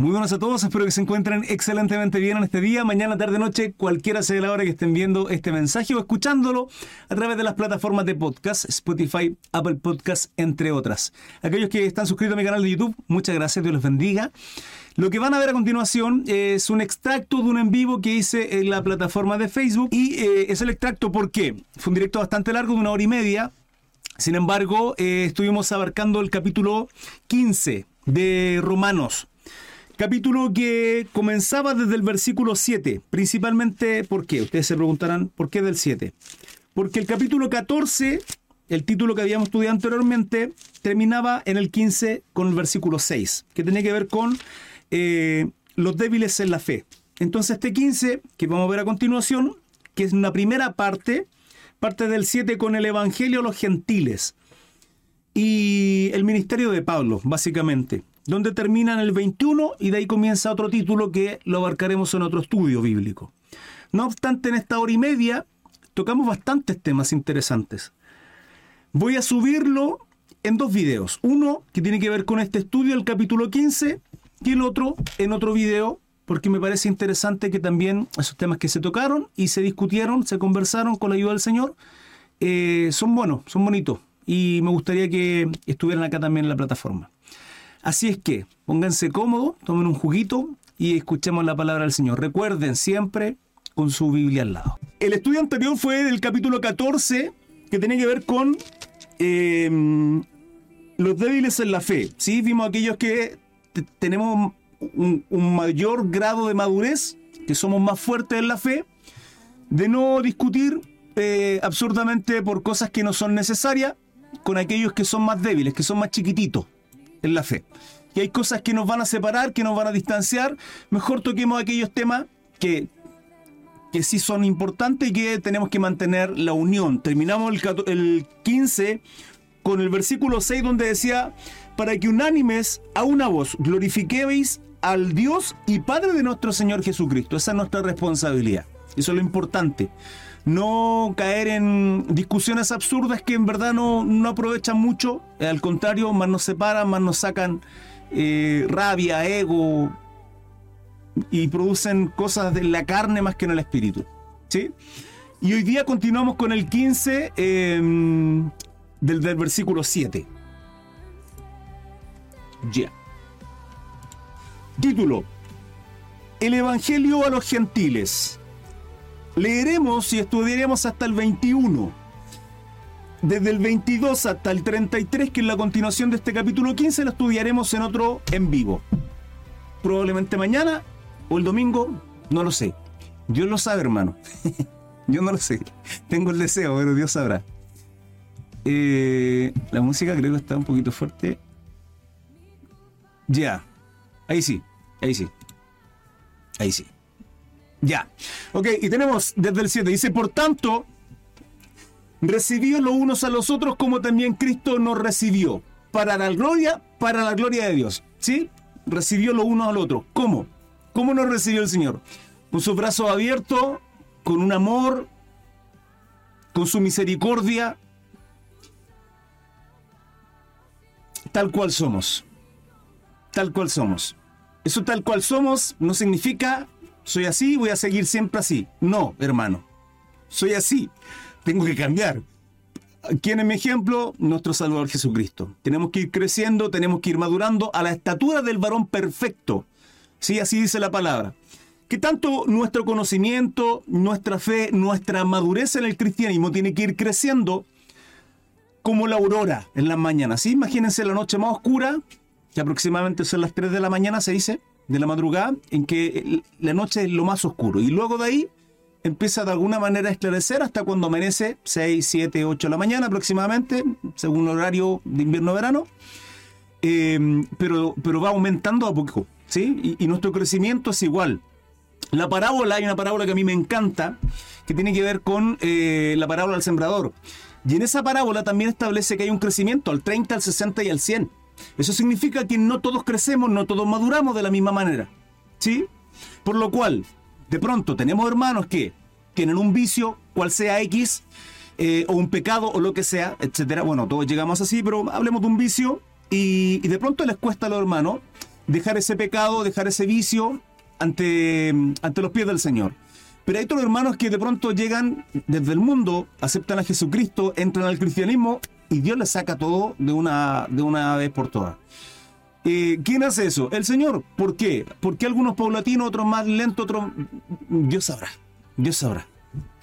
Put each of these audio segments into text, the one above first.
Muy buenos a todos, espero que se encuentren excelentemente bien en este día, mañana, tarde, noche, cualquiera sea la hora que estén viendo este mensaje o escuchándolo a través de las plataformas de podcast, Spotify, Apple Podcast, entre otras. Aquellos que están suscritos a mi canal de YouTube, muchas gracias, Dios los bendiga. Lo que van a ver a continuación es un extracto de un en vivo que hice en la plataforma de Facebook y eh, es el extracto porque fue un directo bastante largo de una hora y media. Sin embargo, eh, estuvimos abarcando el capítulo 15 de Romanos. Capítulo que comenzaba desde el versículo 7, principalmente, ¿por qué? Ustedes se preguntarán, ¿por qué del 7? Porque el capítulo 14, el título que habíamos estudiado anteriormente, terminaba en el 15 con el versículo 6, que tenía que ver con eh, los débiles en la fe. Entonces este 15, que vamos a ver a continuación, que es una primera parte, parte del 7 con el Evangelio a los gentiles y el ministerio de Pablo, básicamente donde termina en el 21 y de ahí comienza otro título que lo abarcaremos en otro estudio bíblico. No obstante, en esta hora y media tocamos bastantes temas interesantes. Voy a subirlo en dos videos. Uno que tiene que ver con este estudio, el capítulo 15, y el otro en otro video, porque me parece interesante que también esos temas que se tocaron y se discutieron, se conversaron con la ayuda del Señor, eh, son buenos, son bonitos. Y me gustaría que estuvieran acá también en la plataforma. Así es que pónganse cómodos, tomen un juguito y escuchemos la palabra del Señor. Recuerden siempre con su Biblia al lado. El estudio anterior fue del capítulo 14 que tenía que ver con em, los débiles en la fe. ¿sí? Vimos aquellos que tenemos un, mayor grado de madurez, que somos más fuertes en la fe, de no discutir eh, absurdamente por cosas que no son necesarias con aquellos que son más débiles, que son más chiquititos en la fe. Y hay cosas que nos van a separar, que nos van a distanciar. Mejor toquemos aquellos temas que, que sí son importantes y que tenemos que mantener la unión. Terminamos el, el 15 con el versículo 6 donde decía, para que unánimes a una voz glorifiquéis al Dios y Padre de nuestro Señor Jesucristo. Esa es nuestra responsabilidad. Eso es lo importante no caer en discusiones absurdas que en verdad no, aprovechan mucho, al contrario, más nos separan, más nos sacan eh, rabia, ego y producen cosas de la carne más que en el espíritu. ¿sí? Y hoy día continuamos con el 15 em, del, del, versículo 7. Ya. Título. El Evangelio a los gentiles Leeremos y estudiaremos hasta el 21. Desde el 22 hasta el 33, que es la continuación de este capítulo 15, lo estudiaremos en otro en vivo. Probablemente mañana o el domingo, no lo sé. Dios lo sabe, hermano. Yo no lo sé. Tengo el deseo, pero Dios sabrá. Eh, la música creo que está un poquito fuerte. Ya. Ahí sí. Ahí sí. Ahí sí. Ya. Ok, y tenemos desde el 7. Dice, por tanto, recibió los unos a los otros como también Cristo nos recibió. Para la gloria, para la gloria de Dios. ¿Sí? Recibió los unos al otro. ¿Cómo? ¿Cómo nos recibió el Señor? Con sus brazos abiertos, con un amor, con su misericordia, tal cual somos. Tal cual somos. Eso tal cual somos no significa soy así, voy a seguir siempre así. No, hermano. Soy así. Tengo que cambiar. ¿Quién es mi ejemplo? Nuestro Salvador Jesucristo. Tenemos que ir creciendo, tenemos que ir madurando a la estatura del varón perfecto. Sí, así dice la palabra. Que tanto nuestro conocimiento, nuestra fe, nuestra madurez en el cristianismo tiene que ir creciendo como la aurora en las mañanas. ¿sí? Imagínense la noche más oscura, que aproximadamente son las 3 de la mañana, se dice de la madrugada en que la noche es lo más oscuro y luego de ahí empieza de alguna manera a esclarecer hasta cuando amanece 6, 7, 8 de la mañana aproximadamente, según el horario de invierno-verano, em, pero, pero va aumentando a poco, ¿sí? Y, nuestro crecimiento es igual. La parábola, hay una parábola que a mí me encanta, que tiene que ver con eh, la parábola del sembrador. Y en esa parábola también establece que hay un crecimiento al 30, al 60 y al 100. Eso significa que no todos crecemos, no todos maduramos de la misma manera. ¿Sí? Por lo cual, de pronto tenemos hermanos que tienen un vicio, cual sea X, eh, o un pecado, o lo que sea, etcétera. Bueno, todos llegamos así, pero hablemos de un vicio y, de pronto les cuesta a los hermanos dejar ese pecado, dejar ese vicio ante, ante los pies del Señor. Pero hay otros hermanos que de pronto llegan desde el mundo, aceptan a Jesucristo, entran al cristianismo y Dios les saca todo de una, de una vez por todas. Eh, ¿Quién hace eso? El Señor. ¿Por qué? Porque algunos paulatinos, otros más lentos, otros... Dios sabrá. Dios sabrá.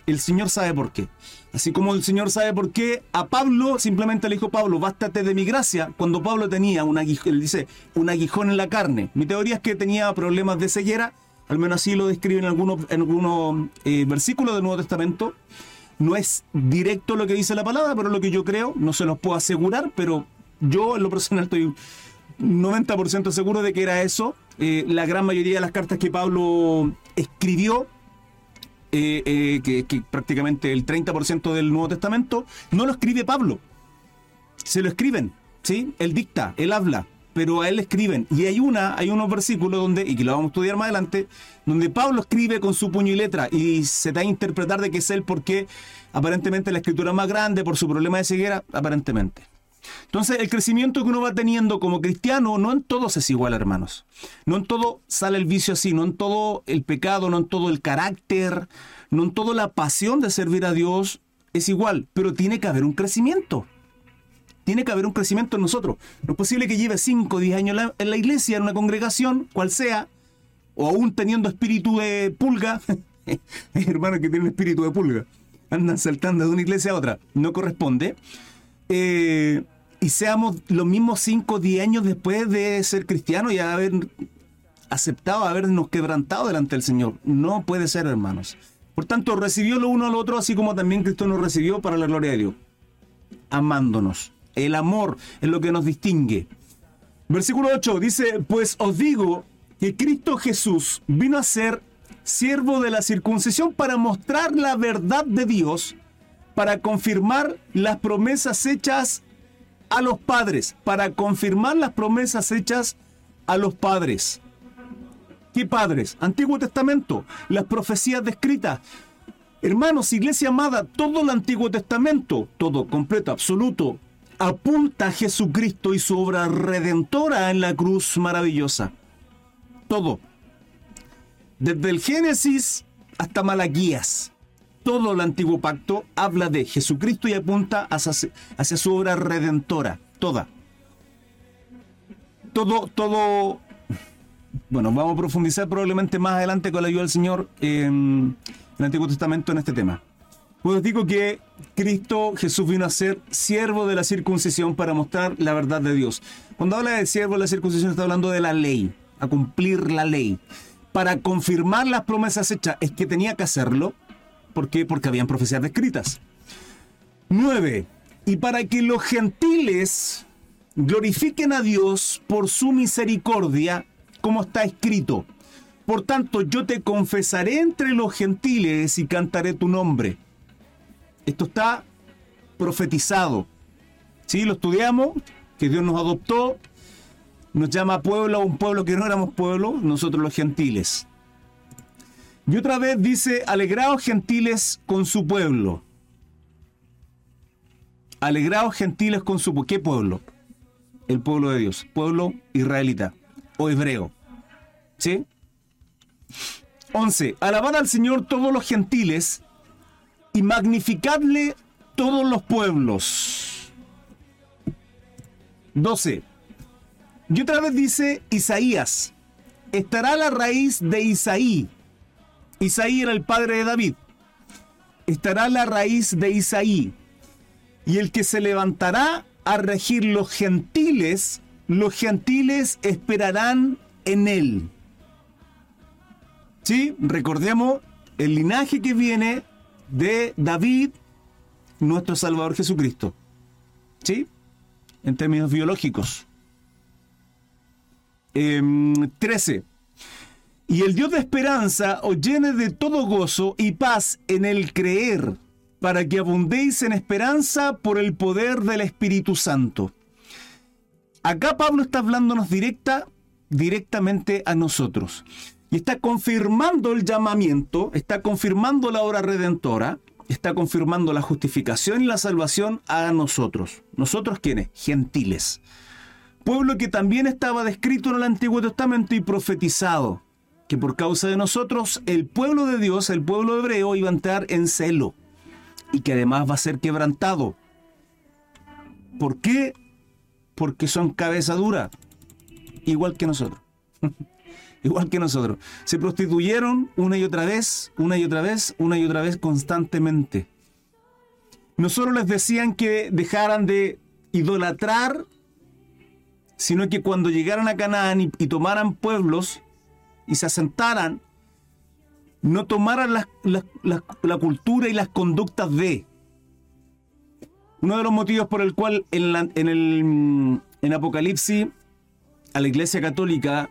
El Señor sabe por qué. Así como el Señor sabe por qué a Pablo simplemente le dijo Pablo, bástate de mi gracia, cuando Pablo tenía un aguijón, él dice, un aguijón en la carne. Mi teoría es que tenía problemas de ceguera, al menos así lo describe en algunos, en algunos eh, versículos del Nuevo Testamento. No es directo lo que dice la palabra, pero lo que yo creo, no se los puedo asegurar, pero yo en lo personal estoy 90% seguro de que era eso. Eh, la gran mayoría de las cartas que Pablo escribió, eh, eh, que, prácticamente el 30% del Nuevo Testamento, no lo escribe Pablo. Se lo escriben, ¿sí? Él dicta, él habla, pero a él escriben. Y hay una, hay unos versículos donde, y que lo vamos a estudiar más adelante, donde Pablo escribe con su puño y letra y se da a interpretar de que es él porque aparentemente la escritura es más grande por su problema de ceguera, aparentemente. Entonces, el crecimiento que uno va teniendo como cristiano, no en todos es igual, hermanos. No en todo sale el vicio así, no en todo el pecado, no en todo el carácter, no en todo la pasión de servir a Dios es igual, pero tiene que haber un crecimiento. Tiene que haber un crecimiento en nosotros. No es posible que lleve 5 o 10 años en la iglesia, en una congregación, cual sea, o aún teniendo espíritu de pulga. Hay hermanos que tienen espíritu de pulga. Andan saltando de una iglesia a otra. No corresponde. Eh, y seamos los mismos 5 o 10 años después de ser cristianos y haber aceptado, habernos quebrantado delante del Señor. No puede ser, hermanos. Por tanto, recibió lo uno al otro, así como también Cristo nos recibió para la gloria de Dios. Amándonos. El amor es lo que nos distingue. Versículo 8 dice, pues os digo que Cristo Jesús vino a ser siervo de la circuncisión para mostrar la verdad de Dios, para confirmar las promesas hechas a los padres, para confirmar las promesas hechas a los padres. ¿Qué padres? Antiguo Testamento, las profecías descritas. Hermanos, iglesia amada, todo el Antiguo Testamento, todo completo, absoluto, apunta a Jesucristo y su obra redentora en la cruz maravillosa. Todo. Desde el Génesis hasta Malaquías todo el antiguo pacto habla de Jesucristo y apunta hacia, hacia su obra redentora, toda. Todo, todo, bueno, vamos a profundizar probablemente más adelante con la ayuda del Señor en el Antiguo Testamento en este tema. Pues digo que Cristo Jesús vino a ser siervo de la circuncisión para mostrar la verdad de Dios. Cuando habla de siervo de la circuncisión está hablando de la ley, a cumplir la ley. Para confirmar las promesas hechas es que tenía que hacerlo, ¿Por qué? Porque habían profecías descritas. 9. Y para que los gentiles glorifiquen a Dios por su misericordia, como está escrito. Por tanto, yo te confesaré entre los gentiles y cantaré tu nombre. Esto está profetizado. ¿Sí? Lo estudiamos, que Dios nos adoptó, nos llama pueblo a un pueblo que no éramos pueblo, nosotros los gentiles. Y otra vez dice, alegraos gentiles con su pueblo. Alegraos gentiles con su pueblo. ¿Qué pueblo? El pueblo de Dios, pueblo israelita o hebreo. ¿Sí? 11. Alabad al Señor todos los gentiles y magnificadle todos los pueblos. 12. Y otra vez dice Isaías, estará la raíz de Isaí Isaí era el padre de David. Estará la raíz de Isaí. Y el que se levantará a regir los gentiles, los gentiles esperarán en él. ¿Sí? Recordemos el linaje que viene de David, nuestro Salvador Jesucristo. ¿Sí? En términos biológicos. 13. Em, y el Dios de esperanza os llene de todo gozo y paz en el creer, para que abundéis en esperanza por el poder del Espíritu Santo. Acá Pablo está hablándonos directa, directamente a nosotros. Y está confirmando el llamamiento, está confirmando la obra redentora, está confirmando la justificación y la salvación a nosotros. ¿Nosotros quiénes? Gentiles. Pueblo que también estaba descrito en el Antiguo Testamento y profetizado, que por causa de nosotros el pueblo de Dios, el pueblo hebreo, iba a entrar en celo y que además va a ser quebrantado. ¿Por qué? Porque son cabeza dura, igual que nosotros. igual que nosotros. Se prostituyeron una y otra vez, una y otra vez, una y otra vez constantemente. No solo les decían que dejaran de idolatrar, sino que cuando llegaran a Canaán y, tomaran pueblos y se asentaran, no tomaran la, la, cultura y las conductas de. Uno de los motivos por el cual en, en, el, en Apocalipsis a la Iglesia Católica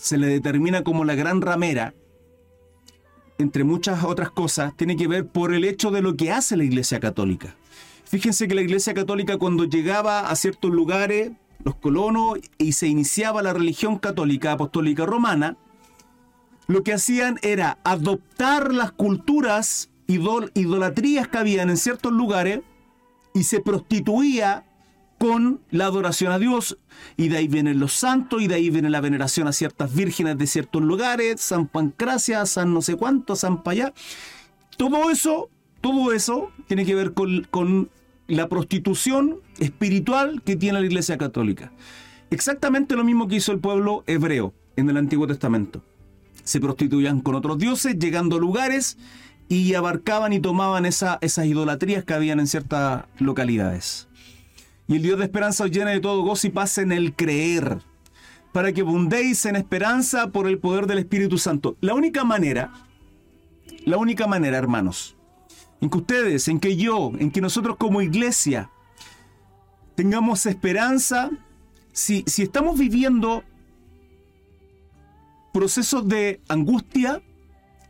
se le determina como la gran ramera, entre muchas otras cosas, tiene que ver por el hecho de lo que hace la Iglesia Católica. Fíjense que la Iglesia Católica cuando llegaba a ciertos lugares, los colonos, y se iniciaba la religión católica apostólica romana, lo que hacían era adoptar las culturas idolatrías que habían en ciertos lugares y se prostituía con la adoración a Dios. Y de ahí vienen los santos, y de ahí viene la veneración a ciertas vírgenes de ciertos lugares, San Pancracia, San no sé cuánto, San Payá. Todo eso, todo eso tiene que ver con, con la prostitución espiritual que tiene la Iglesia Católica. Exactamente lo mismo que hizo el pueblo hebreo en el Antiguo Testamento. Se prostituían con otros dioses, llegando a lugares y abarcaban y tomaban esa, esas idolatrías que habían en ciertas localidades. Y el Dios de esperanza os llena de todo gozo y paz en el creer, para que abundéis en esperanza por el poder del Espíritu Santo. La única manera, la única manera, hermanos, en que ustedes, en que yo, en que nosotros como iglesia tengamos esperanza, si, si estamos viviendo procesos de angustia,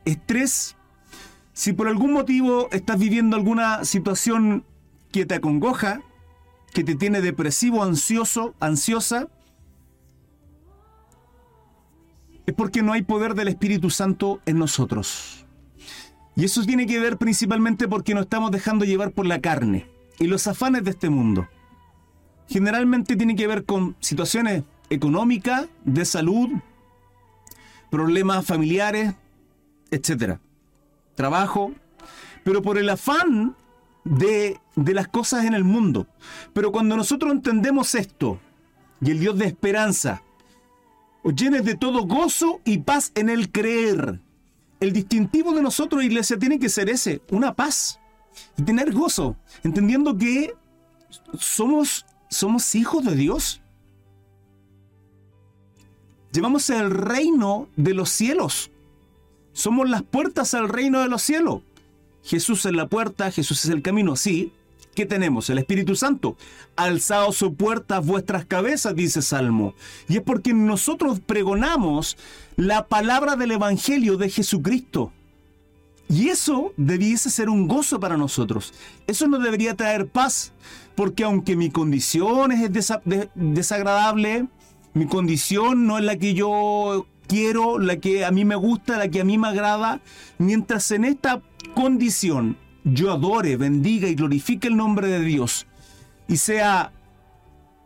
estrés, si por algún motivo estás viviendo alguna situación que te acongoja, que te tiene depresivo, ansioso, ansiosa, es porque no hay poder del Espíritu Santo en nosotros. Y eso tiene que ver principalmente porque nos estamos dejando llevar por la carne y los afanes de este mundo. Generalmente tiene que ver con situaciones económicas, de salud, problemas familiares, etc. Trabajo, pero por el afán de, las cosas en el mundo. Pero cuando nosotros entendemos esto, y el Dios de esperanza, os llenes de todo gozo y paz en el creer. El distintivo de nosotros, iglesia, tiene que ser ese, una paz y tener gozo, entendiendo que somos, somos hijos de Dios. Llevamos el reino de los cielos. Somos las puertas al reino de los cielos. Jesús es la puerta, Jesús es el camino. Sí, ¿qué tenemos? El Espíritu Santo. Alzado su puerta vuestras cabezas, dice Salmo. Y es porque nosotros pregonamos la palabra del Evangelio de Jesucristo. Y eso debiese ser un gozo para nosotros. Eso nos debería traer paz. Porque aunque mi condición es desagradable, mi condición no es la que yo quiero, la que a mí me gusta, la que a mí me agrada, mientras en esta condición yo adore, bendiga y glorifique el nombre de Dios y sea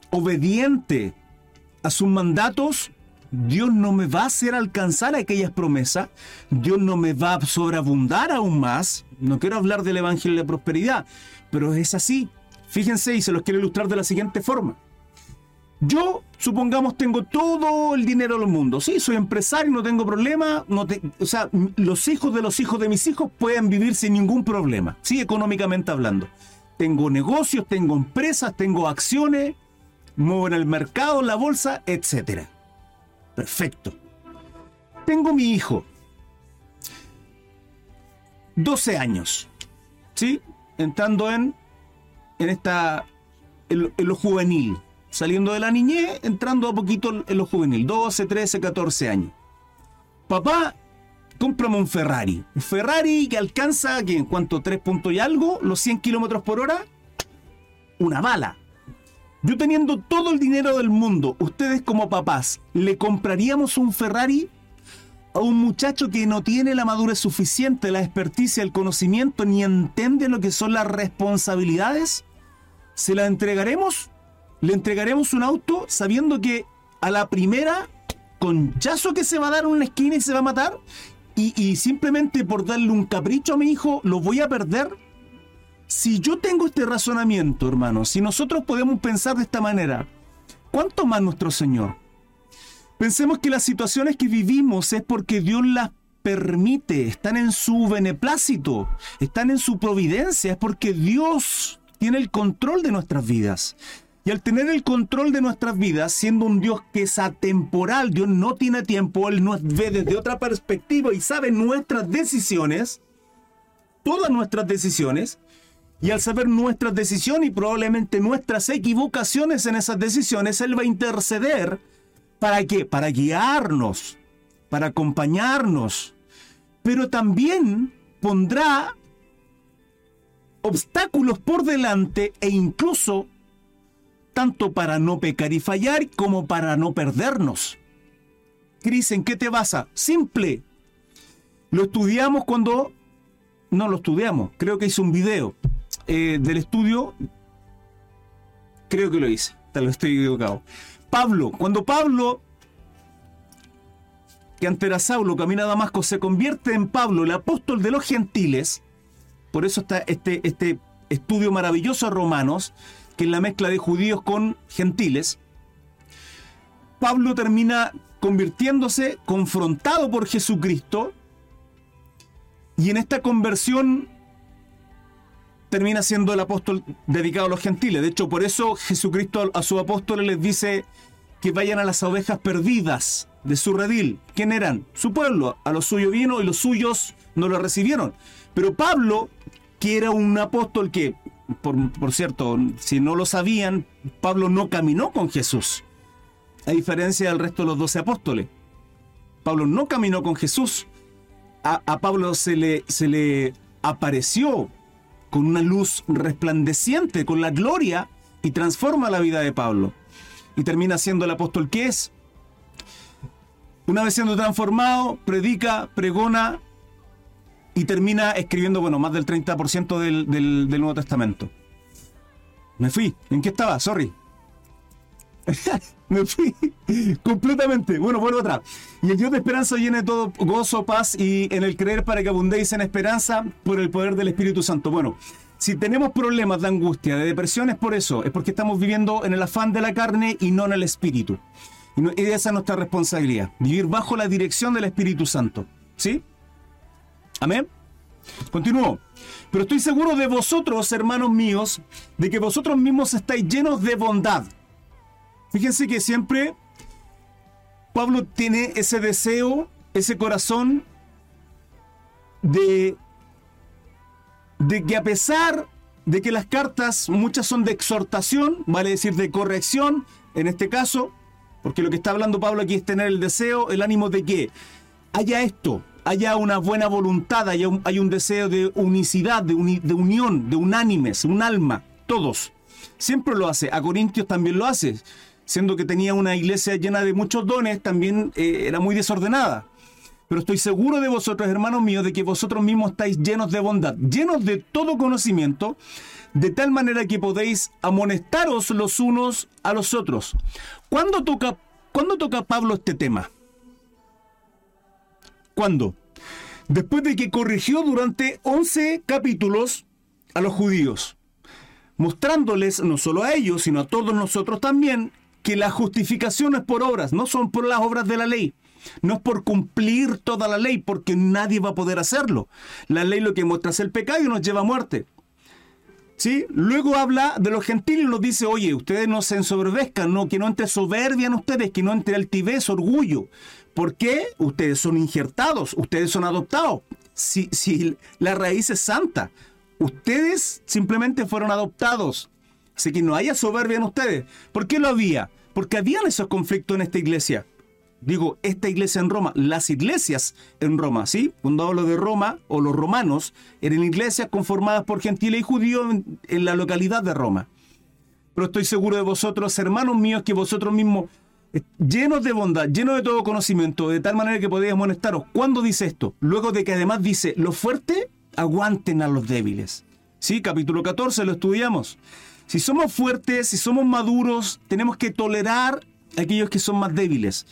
obediente a sus mandatos, Dios no me va a hacer alcanzar aquellas promesas, Dios no me va a sobreabundar aún más. No quiero hablar del Evangelio de prosperidad, pero es así. Fíjense y se los quiero ilustrar de la siguiente forma. Yo, supongamos, tengo todo el dinero del mundo. Sí, soy empresario, no tengo problema. O sea, los hijos de los hijos de mis hijos pueden vivir sin ningún problema. Sí, económicamente hablando. Tengo negocios, tengo empresas, tengo acciones, muevo en el mercado, la bolsa, etc. Perfecto. Tengo mi hijo. 12 años. ¿Sí? Entrando en, en esta. en lo juvenil saliendo de la niñez, entrando a poquito en lo juvenil, 12, 13, 14 años. Papá, cómprame un Ferrari. Un Ferrari que alcanza, en cuanto 3 puntos y algo, los 100 kilómetros por hora, una bala. Yo teniendo todo el dinero del mundo, ustedes como papás, ¿le compraríamos un Ferrari a un muchacho que no tiene la madurez suficiente, la experticia, el conocimiento, ni entiende lo que son las responsabilidades? ¿Se la entregaremos? Le entregaremos un auto sabiendo que a la primera conchazo que se va a dar en una esquina y se va a matar, y, y simplemente por darle un capricho a mi hijo, lo voy a perder. Si yo tengo este razonamiento, hermano, si nosotros podemos pensar de esta manera, ¿cuánto más nuestro Señor? Pensemos que las situaciones que vivimos es porque Dios las permite, están en su beneplácito, están en su providencia, es porque Dios tiene el control de nuestras vidas. Y al tener el control de nuestras vidas, siendo un Dios que es atemporal, Dios no tiene tiempo, Él nos ve desde otra perspectiva y sabe nuestras decisiones, todas nuestras decisiones, y al saber nuestras decisiones y probablemente nuestras equivocaciones en esas decisiones, Él va a interceder. ¿Para qué? Para guiarnos, para acompañarnos, pero también pondrá obstáculos por delante e incluso tanto para no pecar y fallar como para no perdernos. Cris, ¿en qué te basa? Simple. Lo estudiamos cuando... No lo estudiamos, creo que hice un video eh, del estudio. Creo que lo hice, tal vez estoy equivocado. Pablo, cuando Pablo, que antes era Saulo, camina a Damasco, se convierte en Pablo, el apóstol de los gentiles, por eso está este, este estudio maravilloso de Romanos, que es la mezcla de judíos con gentiles, Pablo termina convirtiéndose, confrontado por Jesucristo, y en esta conversión termina siendo el apóstol dedicado a los gentiles. De hecho, por eso Jesucristo a sus apóstoles les dice que vayan a las ovejas perdidas de su redil. ¿Quién eran? Su pueblo. A los suyos vino y los suyos no lo recibieron. Pero Pablo, que era un apóstol que por, cierto, si no lo sabían, Pablo no caminó con Jesús, a diferencia del resto de los doce apóstoles. Pablo no caminó con Jesús. A, Pablo se le, se le apareció con una luz resplandeciente, con la gloria, y transforma la vida de Pablo. Y termina siendo el apóstol que es. Una vez siendo transformado, predica, pregona, y termina escribiendo, bueno, más del 30% del, del, del, Nuevo Testamento. Me fui. ¿En qué estaba? Sorry. Me fui completamente. Bueno, vuelvo atrás. Y el Dios de esperanza llene todo gozo, paz y en el creer para que abundéis en esperanza por el poder del Espíritu Santo. Bueno, si tenemos problemas de angustia, de depresión, es por eso. Es porque estamos viviendo en el afán de la carne y no en el Espíritu. Y esa es nuestra responsabilidad. Vivir bajo la dirección del Espíritu Santo. ¿Sí? Amén. Continúo. Pero estoy seguro de vosotros, hermanos míos, de que vosotros mismos estáis llenos de bondad. Fíjense que siempre Pablo tiene ese deseo, ese corazón de, que a pesar de que las cartas muchas son de exhortación, vale decir de corrección, en este caso, porque lo que está hablando Pablo aquí es tener el deseo, el ánimo de que haya esto, haya una buena voluntad, hay un deseo de unicidad, de, de unión, de unánimes, un alma, todos. Siempre lo hace. A Corintios también lo hace. Siendo que tenía una iglesia llena de muchos dones, también eh, era muy desordenada. Pero estoy seguro de vosotros, hermanos míos, de que vosotros mismos estáis llenos de bondad, llenos de todo conocimiento, de tal manera que podéis amonestaros los unos a los otros. ¿Cuándo toca, ¿cuándo toca Pablo este tema? ¿Cuándo? Después de que corrigió durante 11 capítulos a los judíos, mostrándoles no solo a ellos, sino a todos nosotros también, que la justificación es por obras, no son por las obras de la ley. No es por cumplir toda la ley, porque nadie va a poder hacerlo. La ley lo que muestra es el pecado y nos lleva a muerte. ¿Sí? Luego habla de los gentiles y nos dice, oye, ustedes no se ensoberbezcan, no, que no entre soberbia en ustedes, que no entre altivez, orgullo. ¿Por qué? Ustedes son injertados, ustedes son adoptados. Si, si la raíz es santa, ustedes simplemente fueron adoptados. Así que no haya soberbia en ustedes. ¿Por qué lo había? Porque habían esos conflictos en esta iglesia. Digo, esta iglesia en Roma, las iglesias en Roma, ¿sí? Cuando hablo de Roma o los romanos, eran iglesias conformadas por gentiles y judíos en, en la localidad de Roma. Pero estoy seguro de vosotros, hermanos míos, que vosotros mismos llenos de bondad, llenos de todo conocimiento, de tal manera que podéis amonestaros. ¿Cuándo dice esto? Luego de que además dice, los fuertes aguanten a los débiles. Sí, capítulo 14 lo estudiamos. Si somos fuertes, si somos maduros, tenemos que tolerar a aquellos que son más débiles.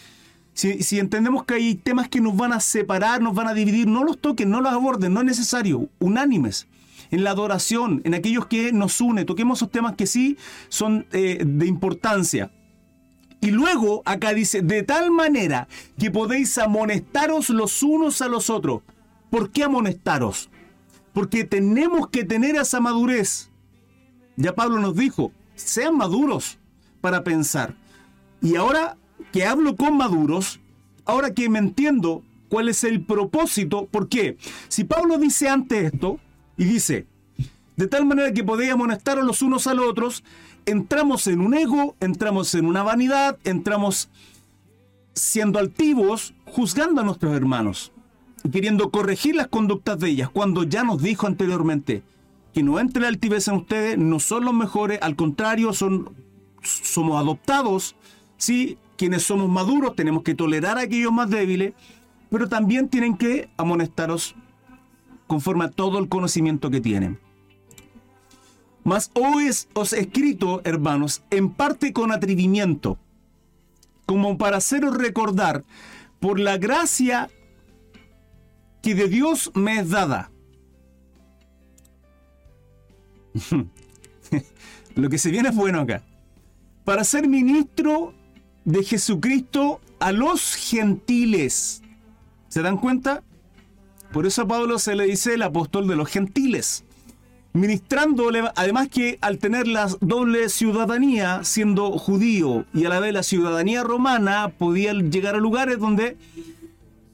Si, si, entendemos que hay temas que nos van a separar, nos van a dividir, no los toquen, no los aborden, no es necesario, unánimes. En la adoración, en aquellos que nos une, toquemos esos temas que sí son eh, de importancia. Y luego acá dice, de tal manera que podéis amonestaros los unos a los otros. ¿Por qué amonestaros? Porque tenemos que tener esa madurez. Ya Pablo nos dijo, sean maduros para pensar. Y ahora que hablo con maduros, ahora que me entiendo cuál es el propósito, ¿por qué? Si Pablo dice antes esto, y dice, de tal manera que podéis amonestaros los unos a los otros, entramos en un ego, entramos en una vanidad, entramos siendo altivos, juzgando a nuestros hermanos, queriendo corregir las conductas de ellas, cuando ya nos dijo anteriormente que no entre la altivez en ustedes, no son los mejores, al contrario, son, somos adoptados, ¿sí? quienes somos maduros tenemos que tolerar a aquellos más débiles, pero también tienen que amonestaros conforme a todo el conocimiento que tienen. Mas hoy os he escrito, hermanos, en parte con atrevimiento, como para haceros recordar por la gracia que de Dios me es dada. Lo que se viene es bueno acá. Para ser ministro de Jesucristo a los gentiles. ¿Se dan cuenta? Por eso a Pablo se le dice el apóstol de los gentiles ministrando, además que al tener la doble ciudadanía, siendo judío y a la vez la ciudadanía romana, podía llegar a lugares donde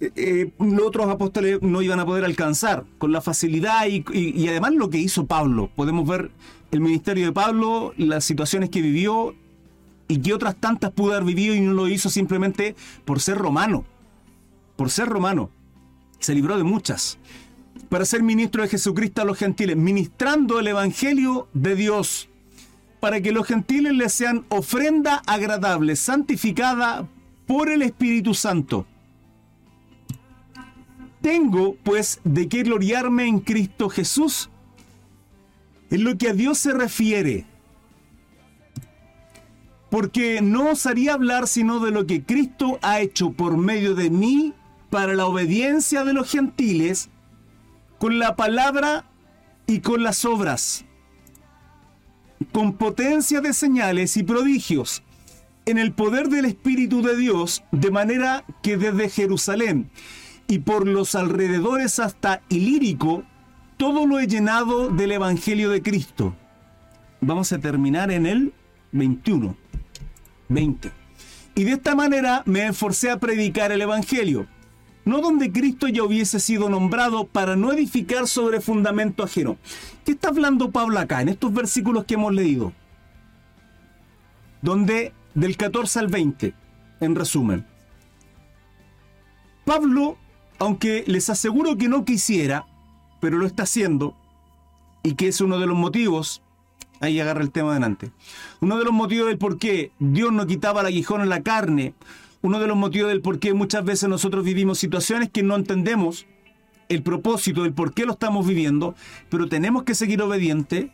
eh, eh, otros apóstoles no iban a poder alcanzar con la facilidad y, y, además lo que hizo Pablo. Podemos ver el ministerio de Pablo, las situaciones que vivió y que otras tantas pudo haber vivido y no lo hizo simplemente por ser romano. Por ser romano. Se libró de muchas para ser ministro de Jesucristo a los gentiles, ministrando el Evangelio de Dios, para que los gentiles les sean ofrenda agradable, santificada por el Espíritu Santo. Tengo, pues, de qué gloriarme en Cristo Jesús. En lo que a Dios se refiere, porque no osaría hablar sino de lo que Cristo ha hecho por medio de mí para la obediencia de los gentiles, con la palabra y con las obras, con potencia de señales y prodigios, en el poder del Espíritu de Dios, de manera que desde Jerusalén y por los alrededores hasta Ilírico, todo lo he llenado del Evangelio de Cristo. Vamos a terminar en el 21, 20. Y de esta manera me esforcé a predicar el Evangelio no donde Cristo ya hubiese sido nombrado para no edificar sobre fundamento ajeno. ¿Qué está hablando Pablo acá en estos versículos que hemos leído? Donde del 14 al 20, en resumen. Pablo, aunque les aseguro que no quisiera, pero lo está haciendo, y que es uno de los motivos, ahí agarra el tema adelante, uno de los motivos del por qué Dios no quitaba el aguijón en la carne, uno de los motivos del por qué muchas veces nosotros vivimos situaciones que no entendemos el propósito del por qué lo estamos viviendo, pero tenemos que seguir obediente,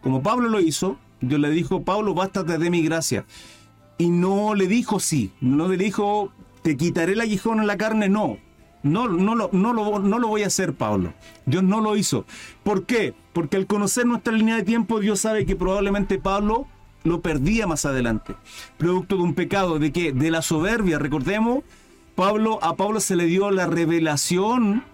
como Pablo lo hizo. Dios le dijo, Pablo, bástate de mi gracia. Y no le dijo sí, no le dijo, te quitaré el aguijón en la carne, no. No, no, lo, no, lo, no lo voy a hacer, Pablo. Dios no lo hizo. ¿Por qué? Porque al conocer nuestra línea de tiempo, Dios sabe que probablemente Pablo lo perdía más adelante. Producto de un pecado, de que de la soberbia, recordemos, Pablo, a Pablo se le dio la revelación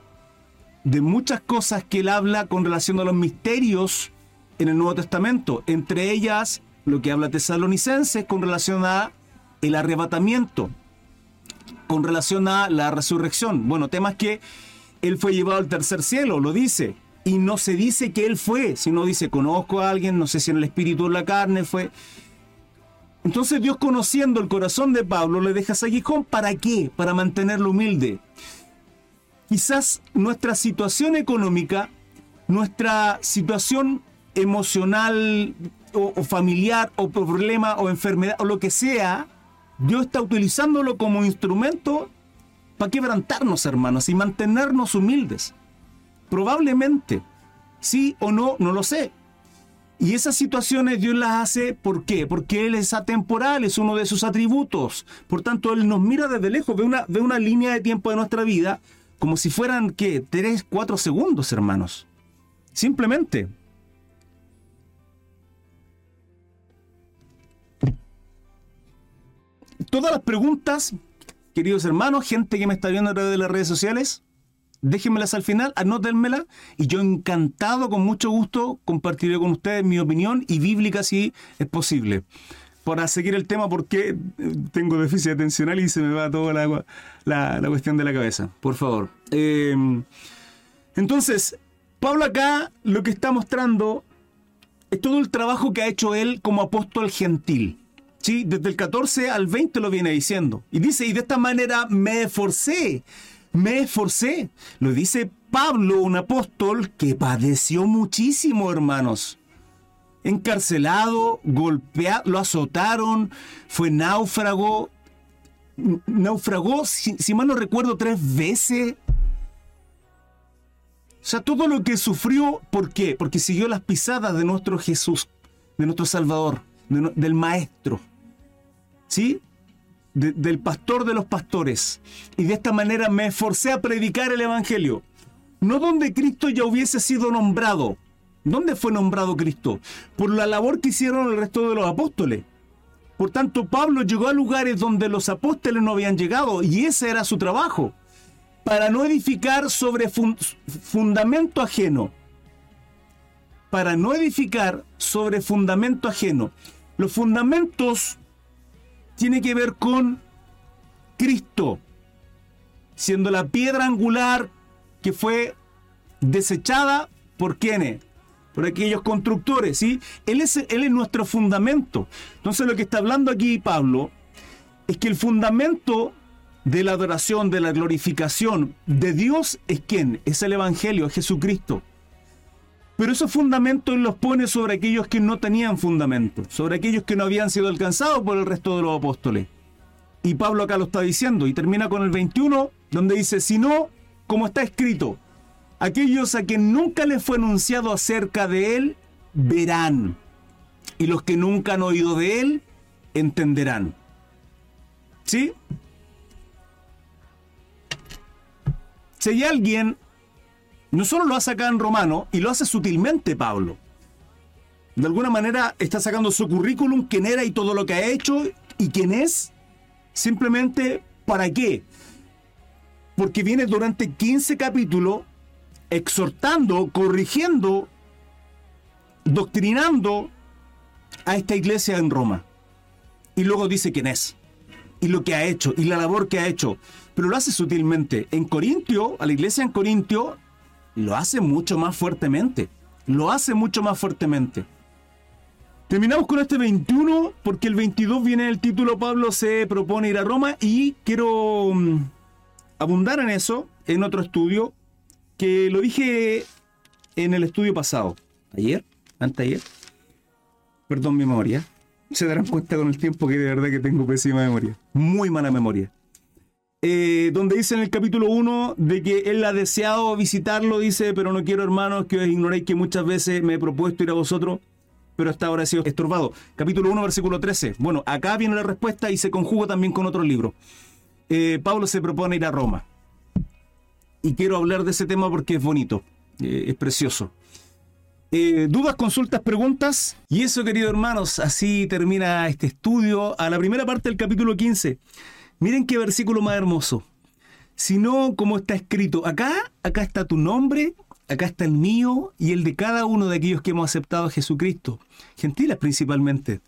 de muchas cosas que él habla con relación a los misterios en el Nuevo Testamento, entre ellas lo que habla Tesalonicenses con relación a el arrebatamiento, con relación a la resurrección. Bueno, temas que él fue llevado al tercer cielo, lo dice. Y no se dice que él fue, sino dice, conozco a alguien, no sé si en el espíritu o en la carne fue. Entonces Dios conociendo el corazón de Pablo le deja ese aguijón, ¿para qué? Para mantenerlo humilde. Quizás nuestra situación económica, nuestra situación emocional o, familiar o problema o enfermedad o lo que sea, Dios está utilizándolo como instrumento para quebrantarnos, hermanos, y mantenernos humildes. Probablemente. Sí o no, no lo sé. Y esas situaciones Dios las hace, ¿por qué? Porque Él es atemporal, es uno de sus atributos. Por tanto, Él nos mira desde lejos, ve una, ve una línea de tiempo de nuestra vida como si fueran, ¿qué? Tres, cuatro segundos, hermanos. Simplemente. Todas las preguntas, queridos hermanos, gente que me está viendo a través de las redes sociales, déjenmelas al final, anótenmelas y yo encantado, con mucho gusto, compartiré con ustedes mi opinión y bíblica si es posible. Para seguir el tema, porque eh, tengo déficit atencional y se me va toda la, la, cuestión de la cabeza. Por favor. Eh, entonces, Pablo acá lo que está mostrando es todo el trabajo que ha hecho él como apóstol gentil. ¿Sí? Desde el 14 al 20 lo viene diciendo. Y dice, y de esta manera me esforcé me esforcé. Lo dice Pablo, un apóstol que padeció muchísimo, hermanos. Encarcelado, golpeado, lo azotaron, fue náufrago, naufragó, si, si mal no recuerdo, tres veces. O sea, todo lo que sufrió, ¿por qué? Porque siguió las pisadas de nuestro Jesús, de nuestro Salvador, del Maestro. ¿Sí? Del pastor de los pastores. Y de esta manera me esforcé a predicar el Evangelio. No donde Cristo ya hubiese sido nombrado. ¿Dónde fue nombrado Cristo? Por la labor que hicieron el resto de los apóstoles. Por tanto, Pablo llegó a lugares donde los apóstoles no habían llegado y ese era su trabajo. Para no edificar sobre fundamento ajeno. Para no edificar sobre fundamento ajeno. Los fundamentos tiene que ver con Cristo, siendo la piedra angular que fue desechada por quienes, por aquellos constructores, ¿sí? Él es, él es nuestro fundamento. Entonces lo que está hablando aquí Pablo es que el fundamento de la adoración, de la glorificación de Dios es quién? Es el Evangelio, es Jesucristo. Pero esos fundamentos los pone sobre aquellos que no tenían fundamento, sobre aquellos que no habían sido alcanzados por el resto de los apóstoles. Y Pablo acá lo está diciendo y termina con el 21, donde dice, si no, como está escrito, aquellos a quien nunca les fue anunciado acerca de él, verán. Y los que nunca han oído de él, entenderán. ¿Sí? Si hay alguien no solo lo hace acá en romano, y lo hace sutilmente Pablo. De alguna manera está sacando su currículum, quién era y todo lo que ha hecho, y quién es, simplemente para qué. Porque viene durante 15 capítulos exhortando, corrigiendo, doctrinando a esta iglesia en Roma. Y luego dice quién es, y lo que ha hecho, y la labor que ha hecho. Pero lo hace sutilmente. En Corintio, a la iglesia en Corintio, lo hace mucho más fuertemente. Lo hace mucho más fuertemente. Terminamos con este 21 porque el 22 viene el título Pablo se propone ir a Roma y quiero mm, abundar en eso en otro estudio que lo dije en el estudio pasado. Ayer, anteayer. Perdón mi memoria. Se darán cuenta con el tiempo que de verdad que tengo pésima memoria. Muy mala memoria. Eh, donde dice en el capítulo 1 de que él ha deseado visitarlo, dice, pero no quiero hermanos que os ignoréis que muchas veces me he propuesto ir a vosotros, pero hasta ahora he sido estorbado. Capítulo 1, versículo 13. Bueno, acá viene la respuesta y se conjuga también con otro libro. Eh, Pablo se propone ir a Roma. Y quiero hablar de ese tema porque es bonito, eh, es precioso. dudas, consultas, preguntas. Y eso, queridos hermanos, así termina este estudio a la primera parte del capítulo 15. Miren qué versículo más hermoso. Si no, como está escrito acá, acá está tu nombre, acá está el mío y el de cada uno de aquellos que hemos aceptado a Jesucristo. Gentiles principalmente.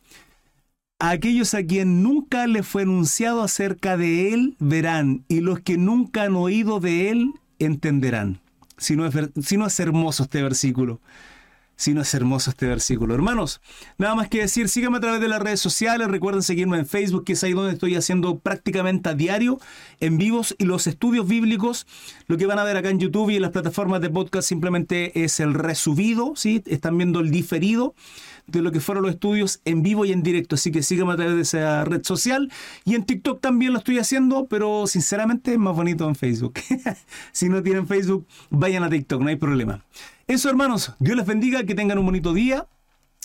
A aquellos a quien nunca les fue anunciado acerca de Él verán, y los que nunca han oído de Él entenderán. Si si no es hermoso este versículo. Si no es hermoso este versículo. Hermanos, nada más que decir, síganme a través de las redes sociales, recuerden seguirme en Facebook, que es ahí donde estoy haciendo prácticamente a diario en vivos y los estudios bíblicos. Lo que van a ver acá en YouTube y en las plataformas de podcast simplemente es el resubido, ¿sí? Están viendo el diferido de lo que fueron los estudios en vivo y en directo. Así que síganme a través de esa red social. Y en TikTok también lo estoy haciendo, pero sinceramente es más bonito en Facebook. si no tienen Facebook, vayan a TikTok, no hay problema. Eso, hermanos, Dios les bendiga, que tengan un bonito día.